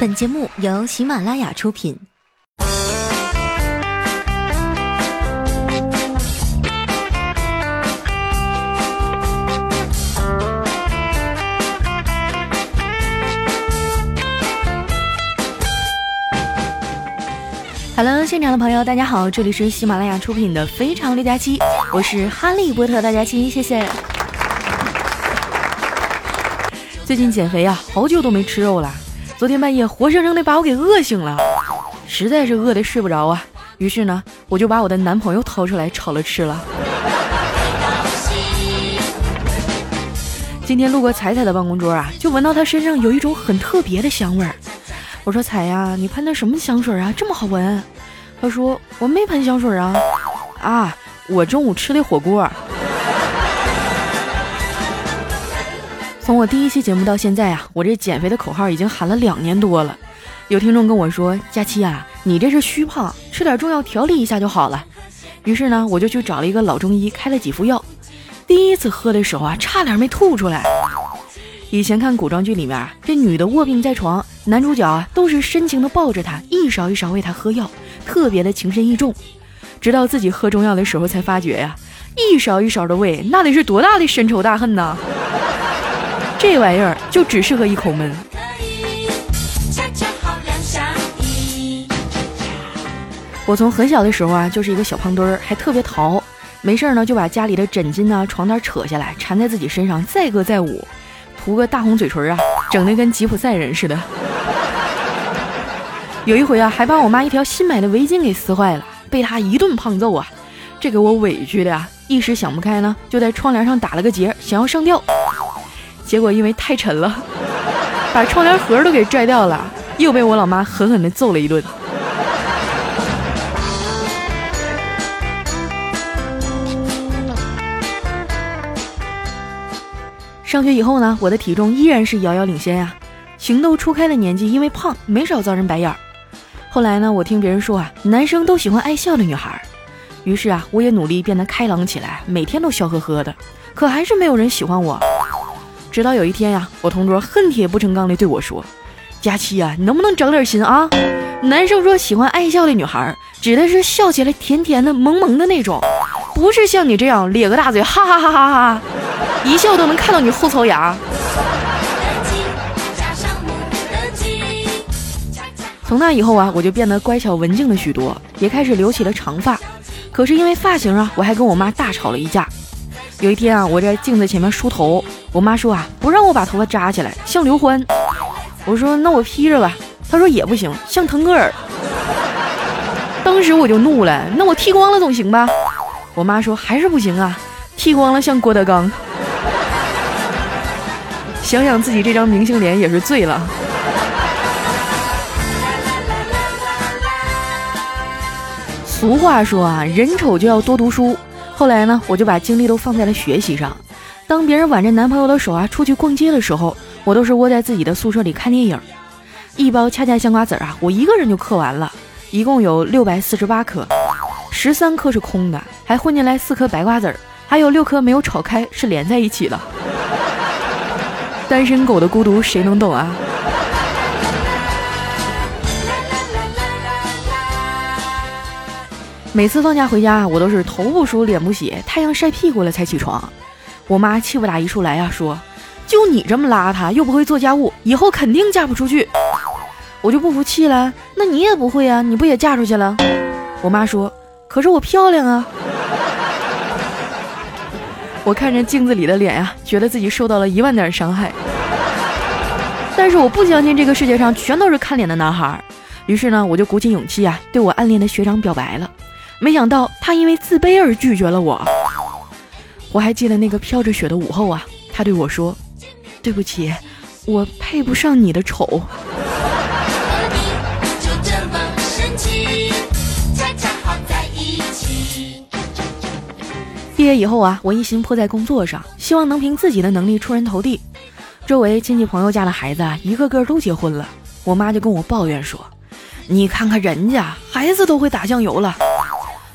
本节目由喜马拉雅出品。Hello，现场的朋友，大家好，这里是喜马拉雅出品的《非常六加七》，我是哈利波特大家七，谢谢。最近减肥啊，好久都没吃肉了。昨天半夜活生生的把我给饿醒了，实在是饿得睡不着啊。于是呢，我就把我的男朋友掏出来炒了吃了。今天路过彩彩的办公桌啊，就闻到她身上有一种很特别的香味儿。我说彩呀，你喷的什么香水啊？这么好闻？她说我没喷香水啊。啊，我中午吃的火锅。从我第一期节目到现在啊，我这减肥的口号已经喊了两年多了。有听众跟我说，佳期啊，你这是虚胖，吃点中药调理一下就好了。于是呢，我就去找了一个老中医，开了几副药。第一次喝的时候啊，差点没吐出来。以前看古装剧里面，这女的卧病在床，男主角啊都是深情的抱着她，一勺一勺喂她喝药，特别的情深意重。直到自己喝中药的时候，才发觉呀，一勺一勺的喂，那得是多大的深仇大恨呐！这玩意儿就只适合一口闷。我从很小的时候啊，就是一个小胖墩儿，还特别淘，没事儿呢就把家里的枕巾啊、床单扯下来缠在自己身上，载歌载舞。涂个大红嘴唇啊，整的跟吉普赛人似的。有一回啊，还把我妈一条新买的围巾给撕坏了，被她一顿胖揍啊，这给我委屈的呀，一时想不开呢，就在窗帘上打了个结，想要上吊，结果因为太沉了，把窗帘盒都给拽掉了，又被我老妈狠狠的揍了一顿。上学以后呢，我的体重依然是遥遥领先呀。情窦初开的年纪，因为胖没少遭人白眼儿。后来呢，我听别人说啊，男生都喜欢爱笑的女孩，于是啊，我也努力变得开朗起来，每天都笑呵呵的。可还是没有人喜欢我。直到有一天呀，我同桌恨铁不成钢的对我说：“佳期啊，你能不能整点心啊？男生说喜欢爱笑的女孩，指的是笑起来甜甜的、萌萌的那种，不是像你这样咧个大嘴，哈哈哈哈哈。”一笑都能看到你后槽牙。从那以后啊，我就变得乖巧文静了许多，也开始留起了长发。可是因为发型啊，我还跟我妈大吵了一架。有一天啊，我在镜子前面梳头，我妈说啊，不让我把头发扎起来，像刘欢。我说那我披着吧。她说也不行，像腾格尔。当时我就怒了，那我剃光了总行吧？我妈说还是不行啊，剃光了像郭德纲。想想自己这张明星脸也是醉了。俗话说啊，人丑就要多读书。后来呢，我就把精力都放在了学习上。当别人挽着男朋友的手啊出去逛街的时候，我都是窝在自己的宿舍里看电影。一包恰恰香瓜子啊，我一个人就嗑完了，一共有六百四十八颗，十三颗是空的，还混进来四颗白瓜子儿，还有六颗没有炒开，是连在一起的。单身狗的孤独谁能懂啊？每次放假回家，我都是头不梳脸不洗，太阳晒屁股了才起床。我妈气不打一处来呀，说：“就你这么邋遢，又不会做家务，以后肯定嫁不出去。”我就不服气了，那你也不会啊？你不也嫁出去了？我妈说：“可是我漂亮啊。”我看着镜子里的脸呀，觉得自己受到了一万点伤害。但是我不相信这个世界上全都是看脸的男孩，于是呢，我就鼓起勇气啊，对我暗恋的学长表白了。没想到他因为自卑而拒绝了我。我还记得那个飘着雪的午后啊，他对我说：“对不起，我配不上你的丑。”毕业以后啊，我一心扑在工作上，希望能凭自己的能力出人头地。周围亲戚朋友家的孩子啊，一个个都结婚了，我妈就跟我抱怨说：“你看看人家孩子都会打酱油了。”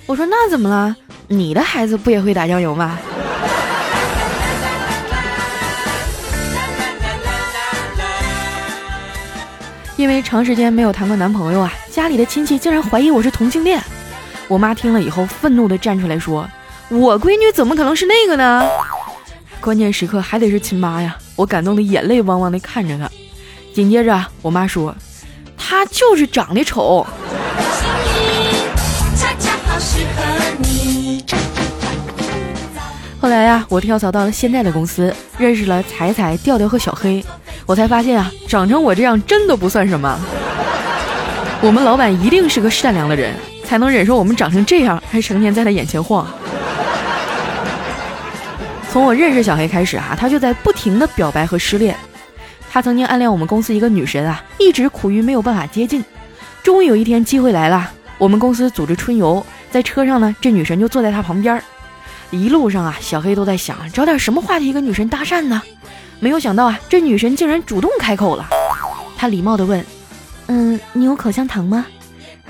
我说：“那怎么了？你的孩子不也会打酱油吗？” 因为长时间没有谈过男朋友啊，家里的亲戚竟然怀疑我是同性恋。我妈听了以后，愤怒地站出来说：“我闺女怎么可能是那个呢？”关键时刻还得是亲妈呀！我感动的眼泪汪汪地看着她。紧接着，我妈说：“她就是长得丑。”后来呀，我跳槽到了现在的公司，认识了彩彩、调调和小黑，我才发现啊，长成我这样真的不算什么。我们老板一定是个善良的人，才能忍受我们长成这样，还成天在他眼前晃。从我认识小黑开始啊，他就在不停的表白和失恋。他曾经暗恋我们公司一个女神啊，一直苦于没有办法接近。终于有一天机会来了，我们公司组织春游，在车上呢，这女神就坐在他旁边。一路上啊，小黑都在想找点什么话题跟女神搭讪呢。没有想到啊，这女神竟然主动开口了。他礼貌地问：“嗯，你有口香糖吗？”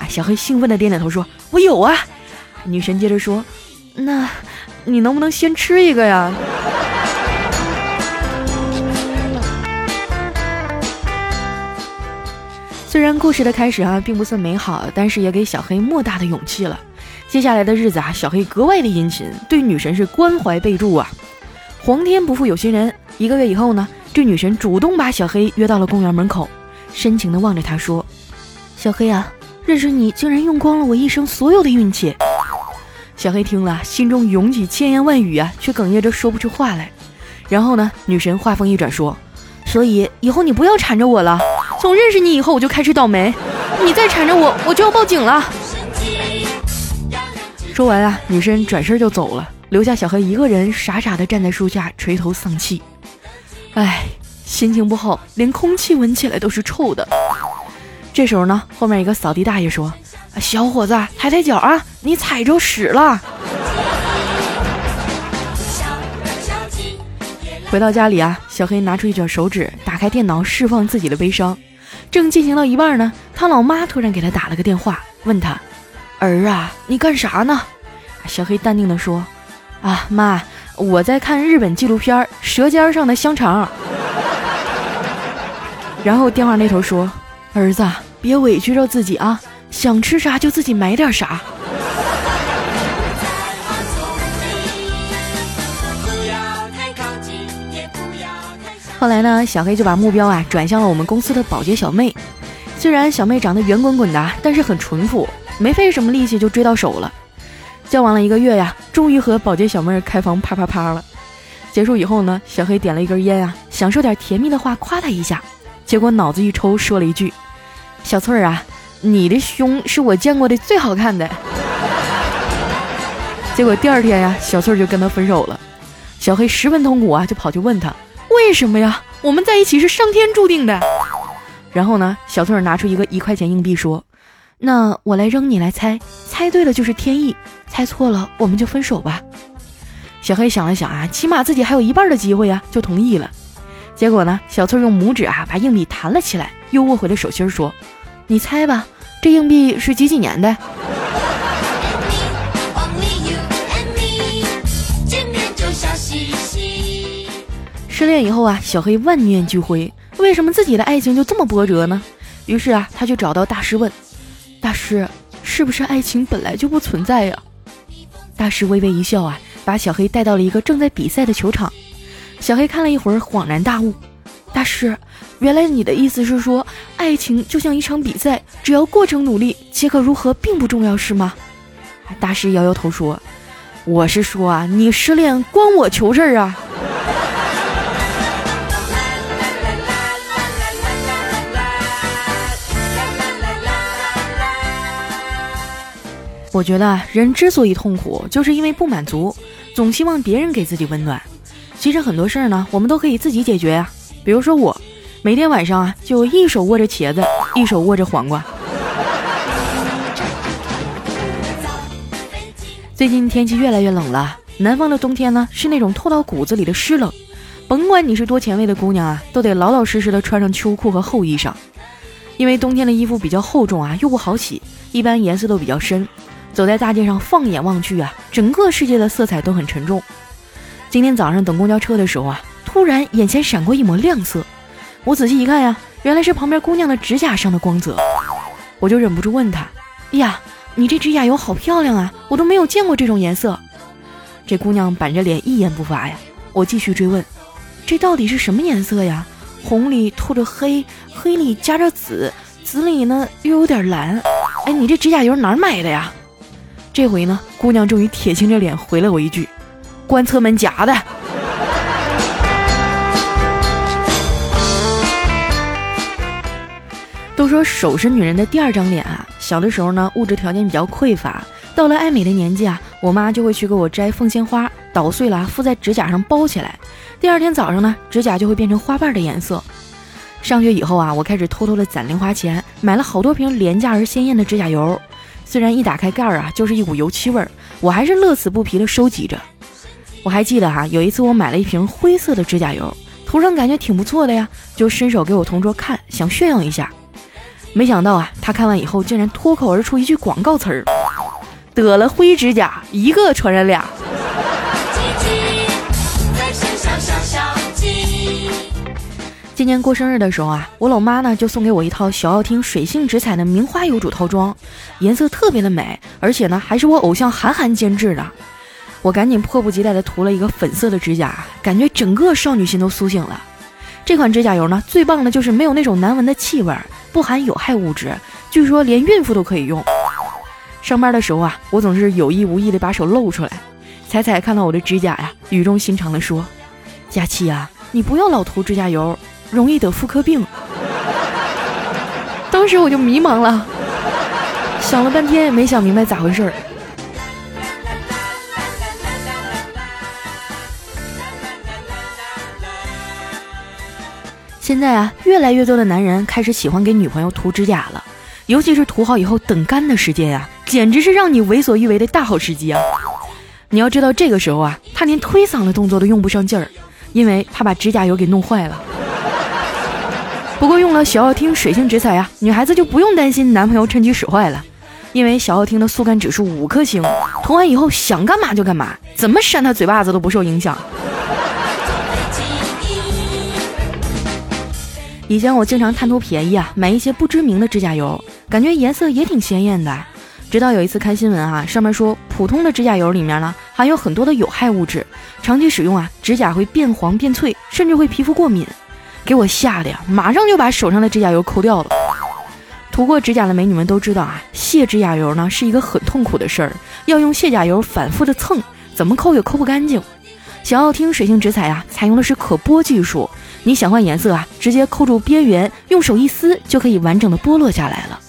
啊，小黑兴奋地点点头说：“我有啊。”女神接着说：“那，你能不能先吃一个呀？” 虽然故事的开始啊并不算美好，但是也给小黑莫大的勇气了。接下来的日子啊，小黑格外的殷勤，对女神是关怀备注啊。皇天不负有心人，一个月以后呢，这女神主动把小黑约到了公园门口，深情的望着他说：“小黑啊，认识你竟然用光了我一生所有的运气。”小黑听了，心中涌起千言万语啊，却哽咽着说不出话来。然后呢，女神话锋一转说：“所以以后你不要缠着我了，从认识你以后我就开始倒霉，你再缠着我，我就要报警了。”说完啊，女生转身就走了，留下小黑一个人傻傻的站在树下垂头丧气。唉，心情不好，连空气闻起来都是臭的。这时候呢，后面一个扫地大爷说：“小伙子，抬抬脚啊，你踩着屎了。”回到家里啊，小黑拿出一卷手纸，打开电脑释放自己的悲伤。正进行到一半呢，他老妈突然给他打了个电话，问他。儿啊，你干啥呢？小黑淡定地说：“啊，妈，我在看日本纪录片《舌尖上的香肠》。”然后电话那头说：“儿子，别委屈着自己啊，想吃啥就自己买点啥。”后来呢，小黑就把目标啊转向了我们公司的保洁小妹。虽然小妹长得圆滚滚的，但是很淳朴。没费什么力气就追到手了，交往了一个月呀，终于和保洁小妹儿开房啪啪啪了。结束以后呢，小黑点了一根烟啊，想说点甜蜜的话夸她一下，结果脑子一抽说了一句：“小翠儿啊，你的胸是我见过的最好看的。”结果第二天呀，小翠儿就跟他分手了。小黑十分痛苦啊，就跑去问他：“为什么呀？我们在一起是上天注定的。”然后呢，小翠儿拿出一个一块钱硬币说。那我来扔，你来猜，猜对了就是天意，猜错了我们就分手吧。小黑想了想啊，起码自己还有一半的机会呀，就同意了。结果呢，小翠用拇指啊把硬币弹了起来，又握回了手心，说：“你猜吧，这硬币是几几年的？”失恋以后啊，小黑万念俱灰，为什么自己的爱情就这么波折呢？于是啊，他就找到大师问。大师，是不是爱情本来就不存在呀？大师微微一笑啊，把小黑带到了一个正在比赛的球场。小黑看了一会儿，恍然大悟：大师，原来你的意思是说，爱情就像一场比赛，只要过程努力，结果如何并不重要，是吗？大师摇摇头说：“我是说啊，你失恋关我球事儿啊。”我觉得人之所以痛苦，就是因为不满足，总希望别人给自己温暖。其实很多事儿呢，我们都可以自己解决呀。比如说我，每天晚上啊，就一手握着茄子，一手握着黄瓜。最近天气越来越冷了，南方的冬天呢，是那种透到骨子里的湿冷。甭管你是多前卫的姑娘啊，都得老老实实的穿上秋裤和厚衣裳，因为冬天的衣服比较厚重啊，又不好洗，一般颜色都比较深。走在大街上，放眼望去啊，整个世界的色彩都很沉重。今天早上等公交车的时候啊，突然眼前闪过一抹亮色，我仔细一看呀，原来是旁边姑娘的指甲上的光泽。我就忍不住问她：“哎呀，你这指甲油好漂亮啊，我都没有见过这种颜色。”这姑娘板着脸一言不发呀。我继续追问：“这到底是什么颜色呀？红里透着黑，黑里夹着紫，紫里呢又有点蓝。哎，你这指甲油哪儿买的呀？”这回呢，姑娘终于铁青着脸回了我一句：“关侧门夹的。”都说手是女人的第二张脸啊。小的时候呢，物质条件比较匮乏，到了爱美的年纪啊，我妈就会去给我摘凤仙花，捣碎了附在指甲上包起来。第二天早上呢，指甲就会变成花瓣的颜色。上学以后啊，我开始偷偷的攒零花钱，买了好多瓶廉价而鲜艳的指甲油。虽然一打开盖儿啊，就是一股油漆味儿，我还是乐此不疲的收集着。我还记得哈，有一次我买了一瓶灰色的指甲油，涂上感觉挺不错的呀，就伸手给我同桌看，想炫耀一下。没想到啊，他看完以后竟然脱口而出一句广告词儿：“得了灰指甲，一个传染俩。”今年过生日的时候啊，我老妈呢就送给我一套小奥汀水性直采的名花油主套装，颜色特别的美，而且呢还是我偶像韩寒监制的。我赶紧迫不及待地涂了一个粉色的指甲，感觉整个少女心都苏醒了。这款指甲油呢，最棒的就是没有那种难闻的气味。不含有害物质，据说连孕妇都可以用。上班的时候啊，我总是有意无意地把手露出来。彩彩看到我的指甲呀，语重心长地说：“佳琪啊，你不要老涂指甲油，容易得妇科病。”当时我就迷茫了，想了半天也没想明白咋回事儿。现在啊，越来越多的男人开始喜欢给女朋友涂指甲了，尤其是涂好以后等干的时间呀，简直是让你为所欲为的大好时机啊！你要知道，这个时候啊，他连推搡的动作都用不上劲儿，因为他把指甲油给弄坏了。不过用了小奥汀水性直采啊，女孩子就不用担心男朋友趁机使坏了，因为小奥汀的速干指数五颗星，涂完以后想干嘛就干嘛，怎么扇他嘴巴子都不受影响。以前我经常贪图便宜啊，买一些不知名的指甲油，感觉颜色也挺鲜艳的。直到有一次看新闻啊，上面说普通的指甲油里面呢含有很多的有害物质，长期使用啊，指甲会变黄变脆，甚至会皮肤过敏，给我吓得呀，马上就把手上的指甲油抠掉了。涂过指甲的美女们都知道啊，卸指甲油呢是一个很痛苦的事儿，要用卸甲油反复的蹭，怎么抠也抠不干净。想要听水性直彩啊，采用的是可剥技术。你想换颜色啊，直接扣住边缘，用手一撕就可以完整的剥落下来了。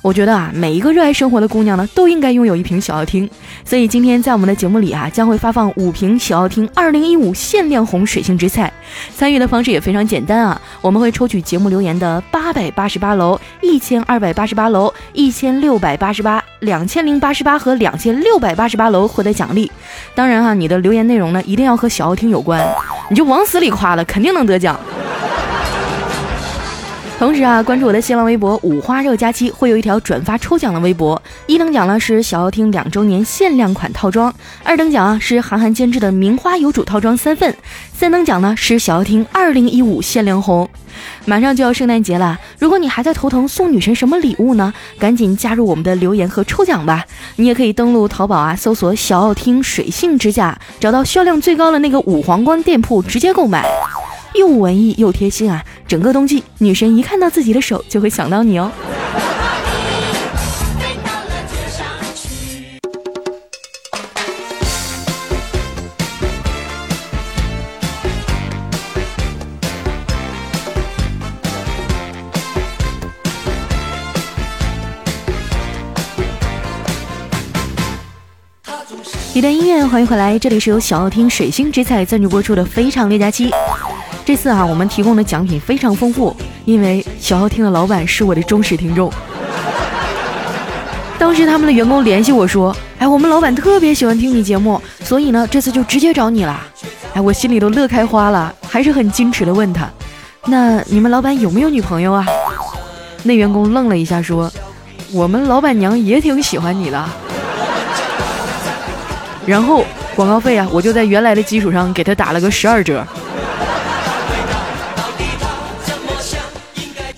我觉得啊，每一个热爱生活的姑娘呢，都应该拥有一瓶小奥汀。所以今天在我们的节目里啊，将会发放五瓶小奥汀二零一五限量红水性之菜。参与的方式也非常简单啊，我们会抽取节目留言的八百八十八楼、一千二百八十八楼、一千六百八十八、两千零八十八和两千六百八十八楼获得奖励。当然哈，你的留言内容呢，一定要和小奥汀有关。你就往死里夸了，肯定能得奖。同时啊，关注我的新浪微博“五花肉佳期”，会有一条转发抽奖的微博。一等奖呢是小奥汀两周年限量款套装，二等奖啊是韩寒监制的名花有主套装三份，三等奖呢是小奥汀二零一五限量红。马上就要圣诞节了，如果你还在头疼送女神什么礼物呢？赶紧加入我们的留言和抽奖吧！你也可以登录淘宝啊，搜索“小奥汀水性指甲”，找到销量最高的那个五皇冠店铺直接购买。又文艺又贴心啊！整个冬季，女神一看到自己的手就会想到你哦。一段音乐，欢迎回来，这里是由小奥汀水星之彩赞助播出的《非常六加七》。这次啊，我们提供的奖品非常丰富，因为小号厅的老板是我的忠实听众。当时他们的员工联系我说：“哎，我们老板特别喜欢听你节目，所以呢，这次就直接找你了。”哎，我心里都乐开花了，还是很矜持的问他：“那你们老板有没有女朋友啊？”那员工愣了一下说：“我们老板娘也挺喜欢你的。”然后广告费啊，我就在原来的基础上给他打了个十二折。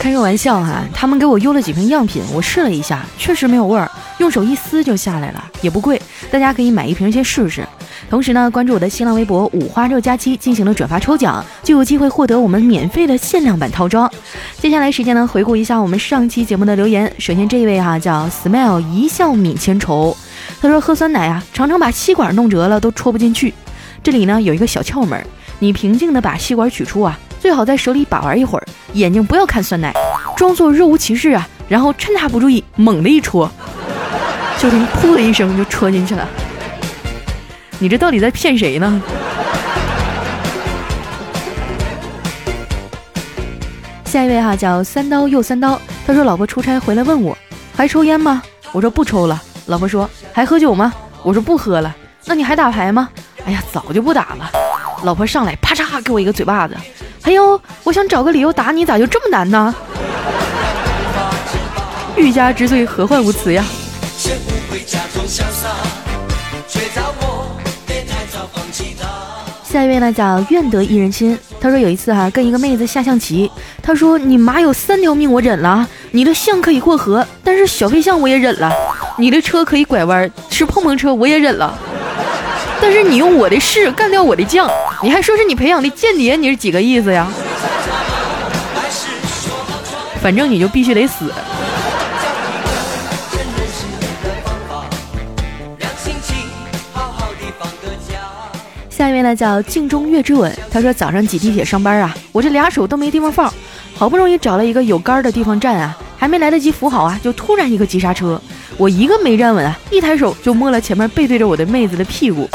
开个玩笑哈，他们给我邮了几瓶样品，我试了一下，确实没有味儿，用手一撕就下来了，也不贵，大家可以买一瓶先试试。同时呢，关注我的新浪微博“五花肉佳期”进行了转发抽奖，就有机会获得我们免费的限量版套装。接下来时间呢，回顾一下我们上期节目的留言。首先这一位哈叫 Smile 一笑泯千愁，他说喝酸奶啊，常常把吸管弄折了，都戳不进去。这里呢有一个小窍门，你平静的把吸管取出啊。最好在手里把玩一会儿，眼睛不要看酸奶，装作若无其事啊，然后趁他不注意，猛地一戳，就听“噗”的一声就戳进去了。你这到底在骗谁呢？下一位哈叫三刀又三刀，他说老婆出差回来问我还抽烟吗？我说不抽了。老婆说还喝酒吗？我说不喝了。那你还打牌吗？哎呀，早就不打了。老婆上来啪嚓给我一个嘴巴子。哎呦，我想找个理由打你，咋就这么难呢？欲加之罪，何患无辞呀？下一位呢叫愿得一人心，他说有一次哈跟一个妹子下象棋，他说你马有三条命我忍了，你的象可以过河，但是小飞象我也忍了，你的车可以拐弯，是碰碰车我也忍了。但是你用我的士干掉我的将，你还说是你培养的间谍，你是几个意思呀？反正你就必须得死。下一位呢叫镜中月之吻，他说早上挤地铁上班啊，我这俩手都没地方放，好不容易找了一个有杆的地方站啊，还没来得及扶好啊，就突然一个急刹车，我一个没站稳啊，一抬手就摸了前面背对着我的妹子的屁股。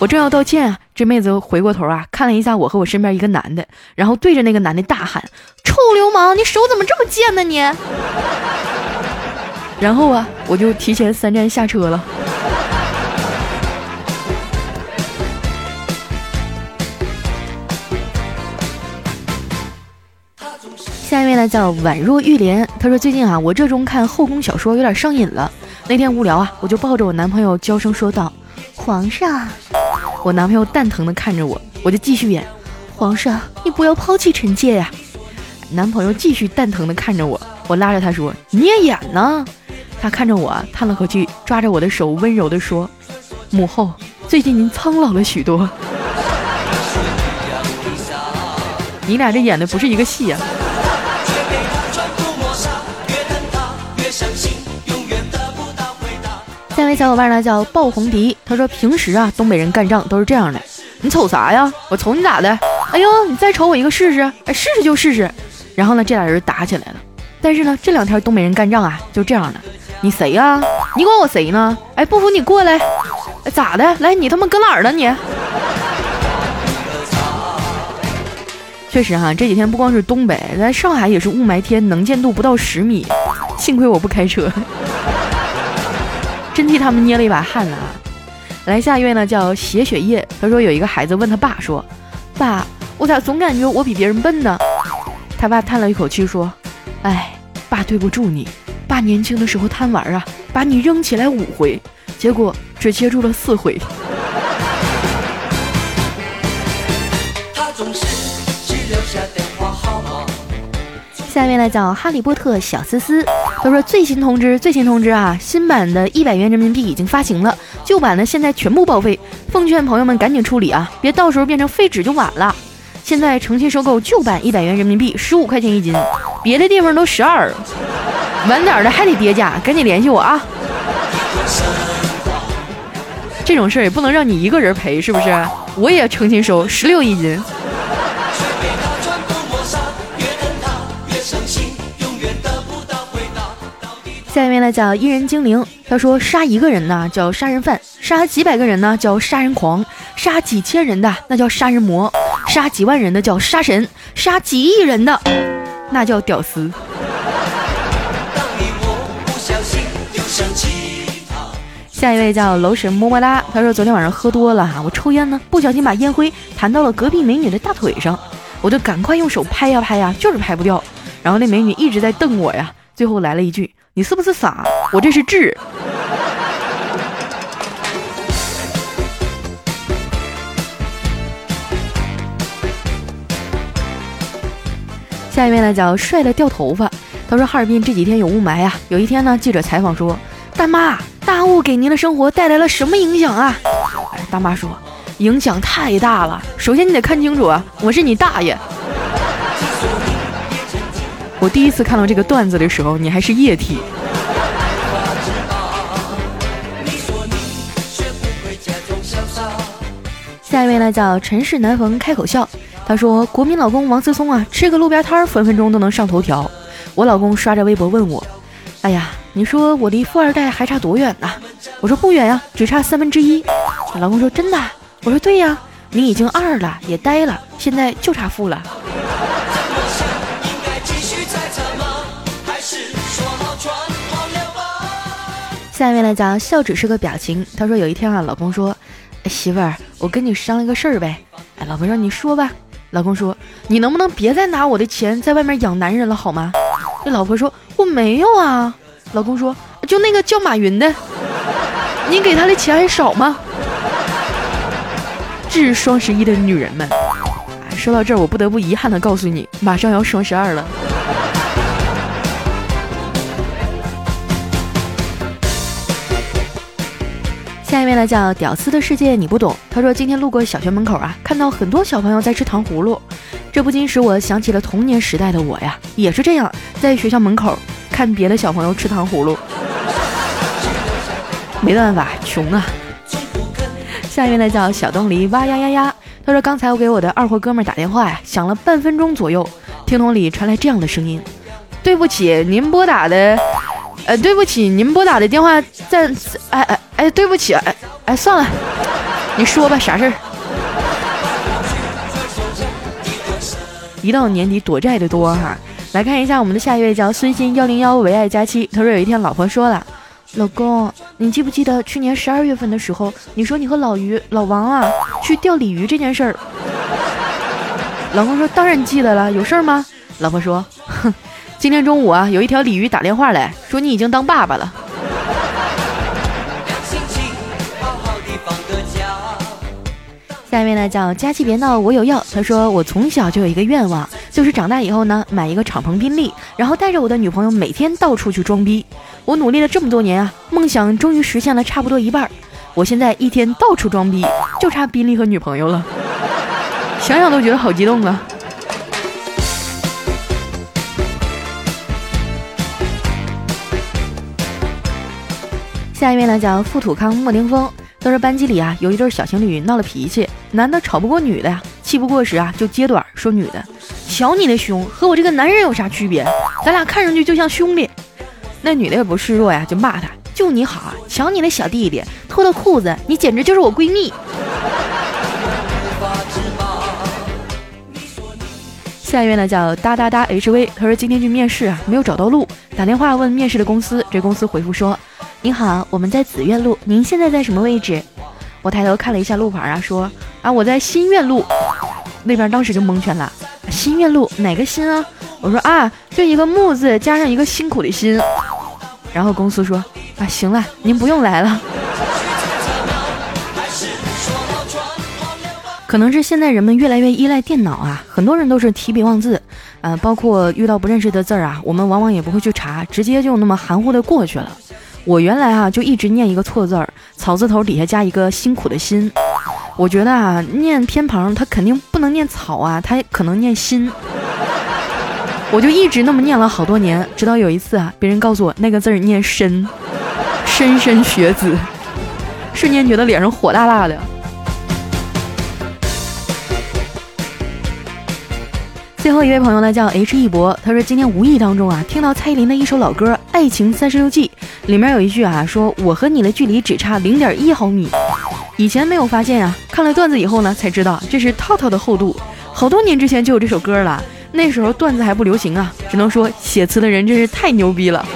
我正要道歉啊，这妹子回过头啊，看了一下我和我身边一个男的，然后对着那个男的大喊：“臭流氓，你手怎么这么贱呢你！” 然后啊，我就提前三站下车了。下一位呢叫宛若玉莲，他说最近啊，我这种看后宫小说有点上瘾了。那天无聊啊，我就抱着我男朋友娇声说道：“皇上。”我男朋友蛋疼的看着我，我就继续演。皇上，你不要抛弃臣妾呀！男朋友继续蛋疼的看着我，我拉着他说：“你也演呢？”他看着我，叹了口气，抓着我的手，温柔的说：“母后，最近您苍老了许多。”你俩这演的不是一个戏啊！位小伙伴呢叫爆红迪，他说平时啊东北人干仗都是这样的，你瞅啥呀？我瞅你咋的？哎呦，你再瞅我一个试试？哎，试试就试试。然后呢，这俩人打起来了。但是呢，这两天东北人干仗啊就这样的，你谁呀？你管我谁呢？哎，不服你过来。哎，咋的？来，你他妈搁哪儿呢你？确实哈，这几天不光是东北，在上海也是雾霾天，能见度不到十米。幸亏我不开车。真替他们捏了一把汗了啊！来下一位呢，叫血血液。他说有一个孩子问他爸说：“爸，我咋总感觉我比别人笨呢？”他爸叹了一口气说：“哎，爸对不住你。爸年轻的时候贪玩啊，把你扔起来五回，结果只接住了四回。”下面呢叫哈利波特小思思，他说最新通知，最新通知啊，新版的一百元人民币已经发行了，旧版的现在全部报废，奉劝朋友们赶紧处理啊，别到时候变成废纸就晚了。现在诚心收购旧版一百元人民币，十五块钱一斤，别的地方都十二，晚点的还得叠加，赶紧联系我啊。这种事儿也不能让你一个人赔，是不是？我也诚心收十六一斤。下面呢叫伊人精灵，他说杀一个人呢叫杀人犯，杀几百个人呢叫杀人狂，杀几千人的那叫杀人魔，杀几万人的叫杀神，杀几亿人的那叫屌丝。下一位叫楼神么么哒，他说昨天晚上喝多了哈，我抽烟呢，不小心把烟灰弹到了隔壁美女的大腿上，我就赶快用手拍呀拍呀，就是拍不掉，然后那美女一直在瞪我呀，最后来了一句。你是不是傻？我这是痣。下一位呢叫帅的掉头发，他说哈尔滨这几天有雾霾呀。有一天呢，记者采访说：“大妈，大雾给您的生活带来了什么影响啊？”大妈说：“影响太大了。首先你得看清楚啊，我是你大爷。”我第一次看到这个段子的时候，你还是液体。下一位呢叫尘世难逢开口笑。他说：“国民老公王思聪啊，吃个路边摊儿分分钟都能上头条。”我老公刷着微博问我：“哎呀，你说我离富二代还差多远呢？”我说：“不远呀，只差三分之一。”老公说：“真的？”我说：“对呀，你已经二了，也呆了，现在就差富了。”下面来讲，笑只是个表情。他说：“有一天啊，老公说，媳妇儿，我跟你商量个事儿呗。”哎，老婆说：“你说吧。”老公说：“你能不能别再拿我的钱在外面养男人了，好吗？”这老婆说：“我没有啊。”老公说：“就那个叫马云的，你给他的钱还少吗？”这是双十一的女人们。说到这儿，我不得不遗憾的告诉你，马上要双十二了。那叫屌丝的世界你不懂。他说今天路过小学门口啊，看到很多小朋友在吃糖葫芦，这不禁使我想起了童年时代的我呀，也是这样，在学校门口看别的小朋友吃糖葫芦。没办法，穷啊。下一位呢叫小东篱哇呀呀呀。他说刚才我给我的二货哥们打电话呀，响了半分钟左右，听筒里传来这样的声音：对不起，您拨打的，呃，对不起，您拨打的电话暂，哎哎。哎，对不起，哎哎，算了，你说吧，啥事儿？一到年底躲债的多哈，来看一下我们的下一位叫孙鑫幺零幺唯爱佳期，他说有一天老婆说了，老公，你记不记得去年十二月份的时候，你说你和老于老王啊去钓鲤鱼这件事儿？老公说当然记得了，有事儿吗？老婆说，哼，今天中午啊有一条鲤鱼打电话来说你已经当爸爸了。下面呢叫佳琪别闹，我有药。他说我从小就有一个愿望，就是长大以后呢买一个敞篷宾利，然后带着我的女朋友每天到处去装逼。我努力了这么多年啊，梦想终于实现了差不多一半。我现在一天到处装逼，就差宾利和女朋友了。想想都觉得好激动啊！下一位呢叫富土康莫丁峰。都是班级里啊，有一对小情侣闹了脾气，男的吵不过女的呀，气不过时啊，就揭短说女的，瞧你那胸和我这个男人有啥区别？咱俩看上去就像兄弟。那女的也不示弱呀，就骂他，就你好啊，瞧你那小弟弟脱了裤子，你简直就是我闺蜜。下一位呢叫哒哒哒 HV，他说今天去面试啊，没有找到路，打电话问面试的公司，这公司回复说。您好，我们在紫苑路，您现在在什么位置？我抬头看了一下路牌啊，说啊我在新苑路，那边当时就蒙圈了。新苑路哪个新啊？我说啊，就一个木字加上一个辛苦的辛。然后公司说啊，行了，您不用来了。可能是现在人们越来越依赖电脑啊，很多人都是提笔忘字，呃，包括遇到不认识的字儿啊，我们往往也不会去查，直接就那么含糊的过去了。我原来啊就一直念一个错字儿，草字头底下加一个辛苦的辛。我觉得啊念偏旁它肯定不能念草啊，它可能念心。我就一直那么念了好多年，直到有一次啊，别人告诉我那个字儿念深，莘莘学子，瞬间觉得脸上火辣辣的。最后一位朋友呢叫 H 一博，他说今天无意当中啊听到蔡依林的一首老歌《爱情三十六计》。里面有一句啊，说我和你的距离只差零点一毫米，以前没有发现啊，看了段子以后呢，才知道这是套套的厚度。好多年之前就有这首歌了，那时候段子还不流行啊，只能说写词的人真是太牛逼了。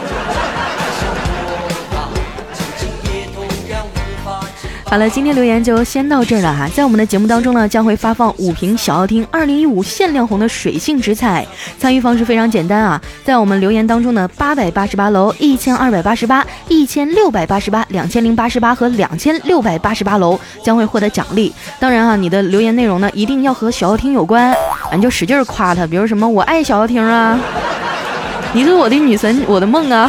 好了，今天留言就先到这儿了哈。在我们的节目当中呢，将会发放五瓶小奥汀二零一五限量红的水性直彩。参与方式非常简单啊，在我们留言当中呢，八百八十八楼、一千二百八十八、一千六百八十八、两千零八十八和两千六百八十八楼将会获得奖励。当然啊，你的留言内容呢，一定要和小奥汀有关。你就使劲夸他，比如什么我爱小奥汀啊，你是我的女神，我的梦啊，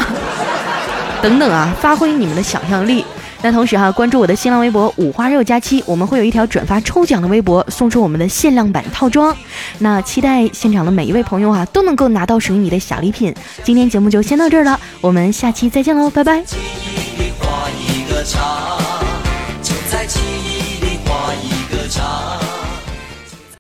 等等啊，发挥你们的想象力。那同时哈，关注我的新浪微博五花肉佳期，我们会有一条转发抽奖的微博，送出我们的限量版套装。那期待现场的每一位朋友啊，都能够拿到属于你的小礼品。今天节目就先到这儿了，我们下期再见喽，拜拜。画一个